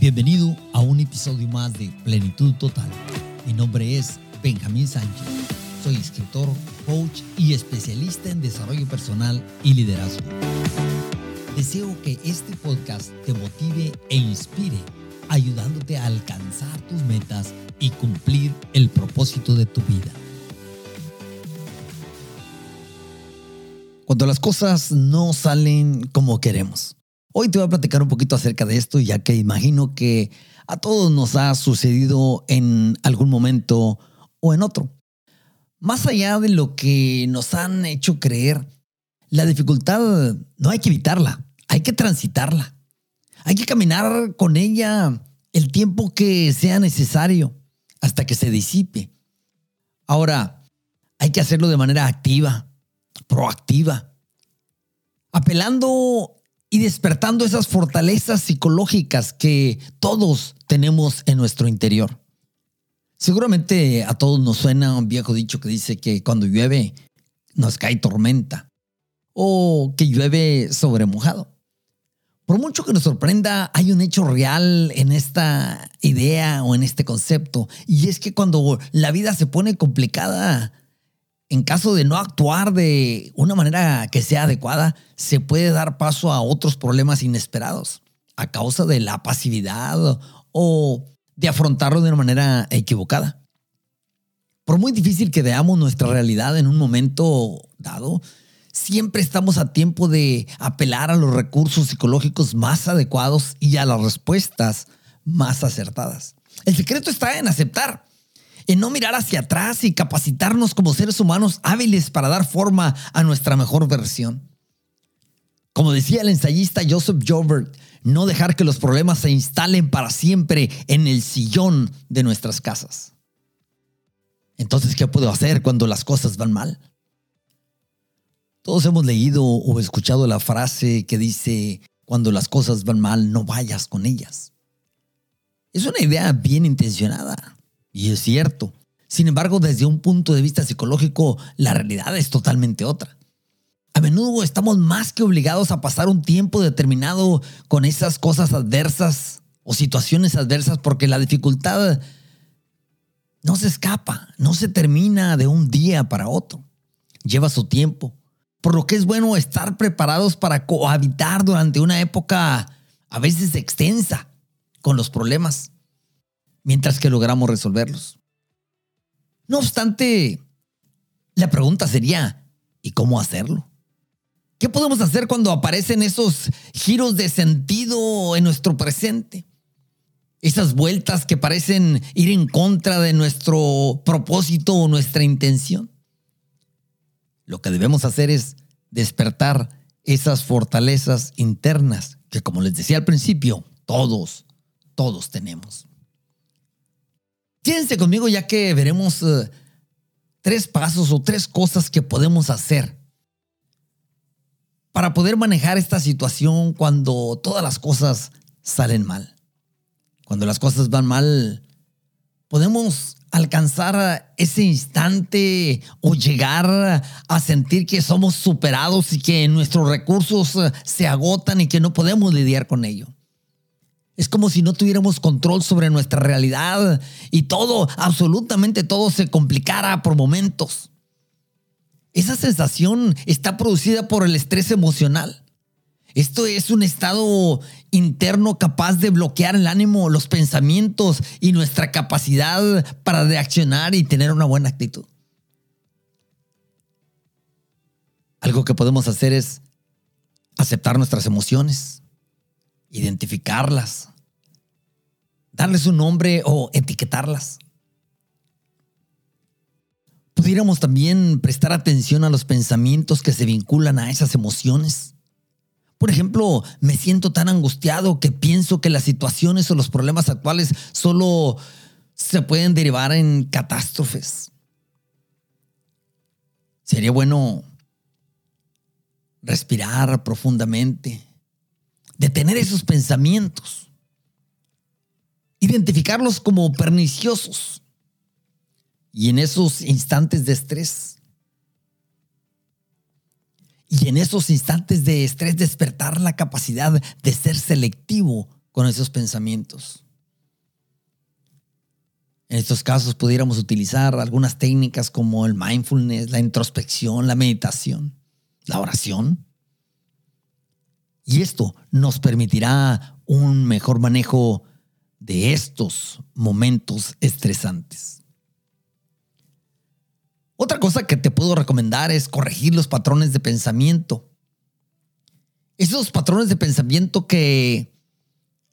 Bienvenido a un episodio más de Plenitud Total. Mi nombre es Benjamín Sánchez. Soy escritor, coach y especialista en desarrollo personal y liderazgo. Deseo que este podcast te motive e inspire, ayudándote a alcanzar tus metas y cumplir el propósito de tu vida. Cuando las cosas no salen como queremos Hoy te voy a platicar un poquito acerca de esto, ya que imagino que a todos nos ha sucedido en algún momento o en otro. Más allá de lo que nos han hecho creer, la dificultad no hay que evitarla, hay que transitarla. Hay que caminar con ella el tiempo que sea necesario hasta que se disipe. Ahora, hay que hacerlo de manera activa, proactiva, apelando y despertando esas fortalezas psicológicas que todos tenemos en nuestro interior. Seguramente a todos nos suena un viejo dicho que dice que cuando llueve nos cae tormenta o que llueve sobre mojado. Por mucho que nos sorprenda, hay un hecho real en esta idea o en este concepto, y es que cuando la vida se pone complicada, en caso de no actuar de una manera que sea adecuada, se puede dar paso a otros problemas inesperados a causa de la pasividad o de afrontarlo de una manera equivocada. Por muy difícil que veamos nuestra realidad en un momento dado, siempre estamos a tiempo de apelar a los recursos psicológicos más adecuados y a las respuestas más acertadas. El secreto está en aceptar en no mirar hacia atrás y capacitarnos como seres humanos hábiles para dar forma a nuestra mejor versión. Como decía el ensayista Joseph Joubert, no dejar que los problemas se instalen para siempre en el sillón de nuestras casas. Entonces, ¿qué puedo hacer cuando las cosas van mal? Todos hemos leído o escuchado la frase que dice, cuando las cosas van mal, no vayas con ellas. Es una idea bien intencionada, y es cierto. Sin embargo, desde un punto de vista psicológico, la realidad es totalmente otra. A menudo estamos más que obligados a pasar un tiempo determinado con esas cosas adversas o situaciones adversas porque la dificultad no se escapa, no se termina de un día para otro. Lleva su tiempo. Por lo que es bueno estar preparados para cohabitar durante una época a veces extensa con los problemas mientras que logramos resolverlos. No obstante, la pregunta sería, ¿y cómo hacerlo? ¿Qué podemos hacer cuando aparecen esos giros de sentido en nuestro presente? Esas vueltas que parecen ir en contra de nuestro propósito o nuestra intención. Lo que debemos hacer es despertar esas fortalezas internas que, como les decía al principio, todos, todos tenemos. Quédense conmigo ya que veremos eh, tres pasos o tres cosas que podemos hacer para poder manejar esta situación cuando todas las cosas salen mal. Cuando las cosas van mal, podemos alcanzar ese instante o llegar a sentir que somos superados y que nuestros recursos eh, se agotan y que no podemos lidiar con ello. Es como si no tuviéramos control sobre nuestra realidad y todo, absolutamente todo se complicara por momentos. Esa sensación está producida por el estrés emocional. Esto es un estado interno capaz de bloquear el ánimo, los pensamientos y nuestra capacidad para reaccionar y tener una buena actitud. Algo que podemos hacer es aceptar nuestras emociones, identificarlas, darles un nombre o etiquetarlas. Pudiéramos también prestar atención a los pensamientos que se vinculan a esas emociones. Por ejemplo, me siento tan angustiado que pienso que las situaciones o los problemas actuales solo se pueden derivar en catástrofes. Sería bueno respirar profundamente detener esos pensamientos, identificarlos como perniciosos y en esos instantes de estrés, y en esos instantes de estrés despertar la capacidad de ser selectivo con esos pensamientos. En estos casos pudiéramos utilizar algunas técnicas como el mindfulness, la introspección, la meditación, la oración. Y esto nos permitirá un mejor manejo de estos momentos estresantes. Otra cosa que te puedo recomendar es corregir los patrones de pensamiento. Esos patrones de pensamiento que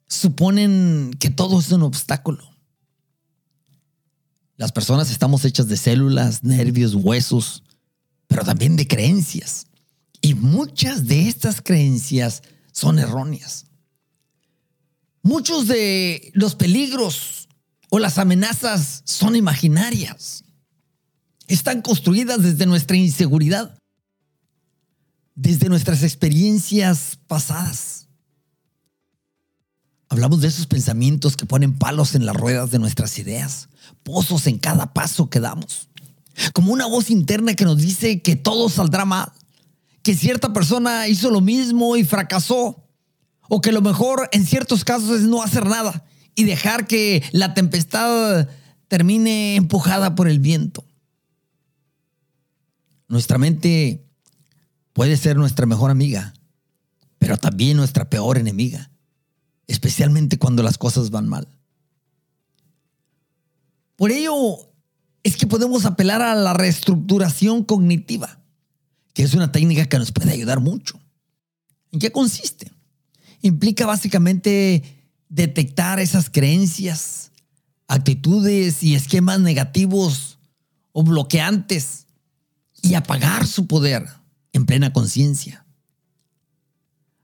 suponen que todo es un obstáculo. Las personas estamos hechas de células, nervios, huesos, pero también de creencias. Y muchas de estas creencias son erróneas. Muchos de los peligros o las amenazas son imaginarias. Están construidas desde nuestra inseguridad, desde nuestras experiencias pasadas. Hablamos de esos pensamientos que ponen palos en las ruedas de nuestras ideas, pozos en cada paso que damos. Como una voz interna que nos dice que todo saldrá mal, que cierta persona hizo lo mismo y fracasó, o que lo mejor en ciertos casos es no hacer nada y dejar que la tempestad termine empujada por el viento. Nuestra mente puede ser nuestra mejor amiga, pero también nuestra peor enemiga especialmente cuando las cosas van mal. Por ello es que podemos apelar a la reestructuración cognitiva, que es una técnica que nos puede ayudar mucho. ¿En qué consiste? Implica básicamente detectar esas creencias, actitudes y esquemas negativos o bloqueantes y apagar su poder en plena conciencia.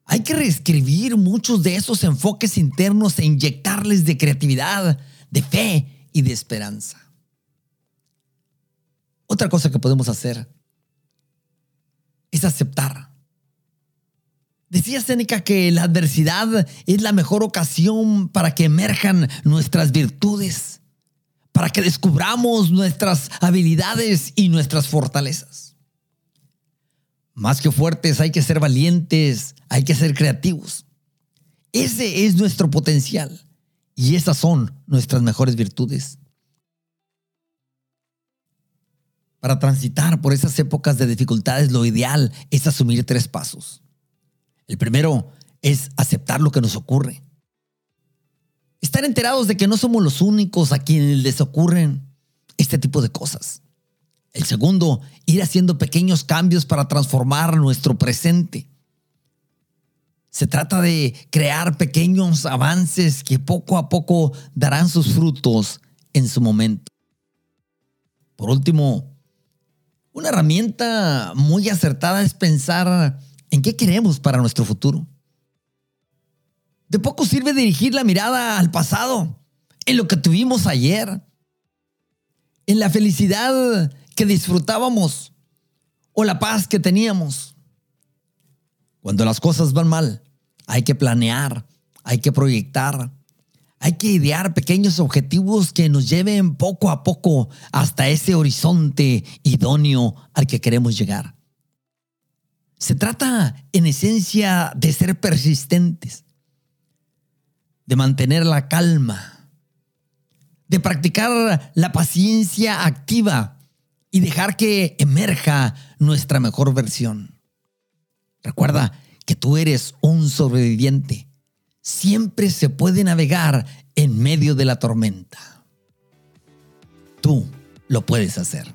Hay que reescribir muchos de esos enfoques internos e inyectarles de creatividad, de fe y de esperanza. Otra cosa que podemos hacer es aceptar. Decía Séneca que la adversidad es la mejor ocasión para que emerjan nuestras virtudes, para que descubramos nuestras habilidades y nuestras fortalezas. Más que fuertes, hay que ser valientes, hay que ser creativos. Ese es nuestro potencial y esas son nuestras mejores virtudes. Para transitar por esas épocas de dificultades, lo ideal es asumir tres pasos. El primero es aceptar lo que nos ocurre. Estar enterados de que no somos los únicos a quienes les ocurren este tipo de cosas. El segundo, ir haciendo pequeños cambios para transformar nuestro presente. Se trata de crear pequeños avances que poco a poco darán sus frutos en su momento. Por último, una herramienta muy acertada es pensar en qué queremos para nuestro futuro. De poco sirve dirigir la mirada al pasado, en lo que tuvimos ayer, en la felicidad que disfrutábamos o la paz que teníamos. Cuando las cosas van mal, hay que planear, hay que proyectar, hay que idear pequeños objetivos que nos lleven poco a poco hasta ese horizonte idóneo al que queremos llegar. Se trata, en esencia, de ser persistentes, de mantener la calma, de practicar la paciencia activa y dejar que emerja nuestra mejor versión. Recuerda que tú eres un sobreviviente. Siempre se puede navegar en medio de la tormenta. Tú lo puedes hacer.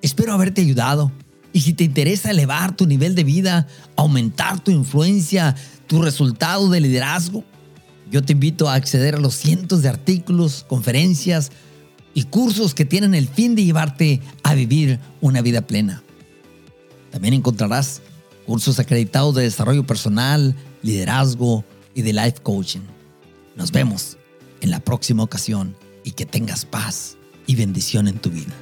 Espero haberte ayudado y si te interesa elevar tu nivel de vida, aumentar tu influencia, tu resultado de liderazgo, yo te invito a acceder a los cientos de artículos, conferencias, y cursos que tienen el fin de llevarte a vivir una vida plena. También encontrarás cursos acreditados de desarrollo personal, liderazgo y de life coaching. Nos vemos en la próxima ocasión y que tengas paz y bendición en tu vida.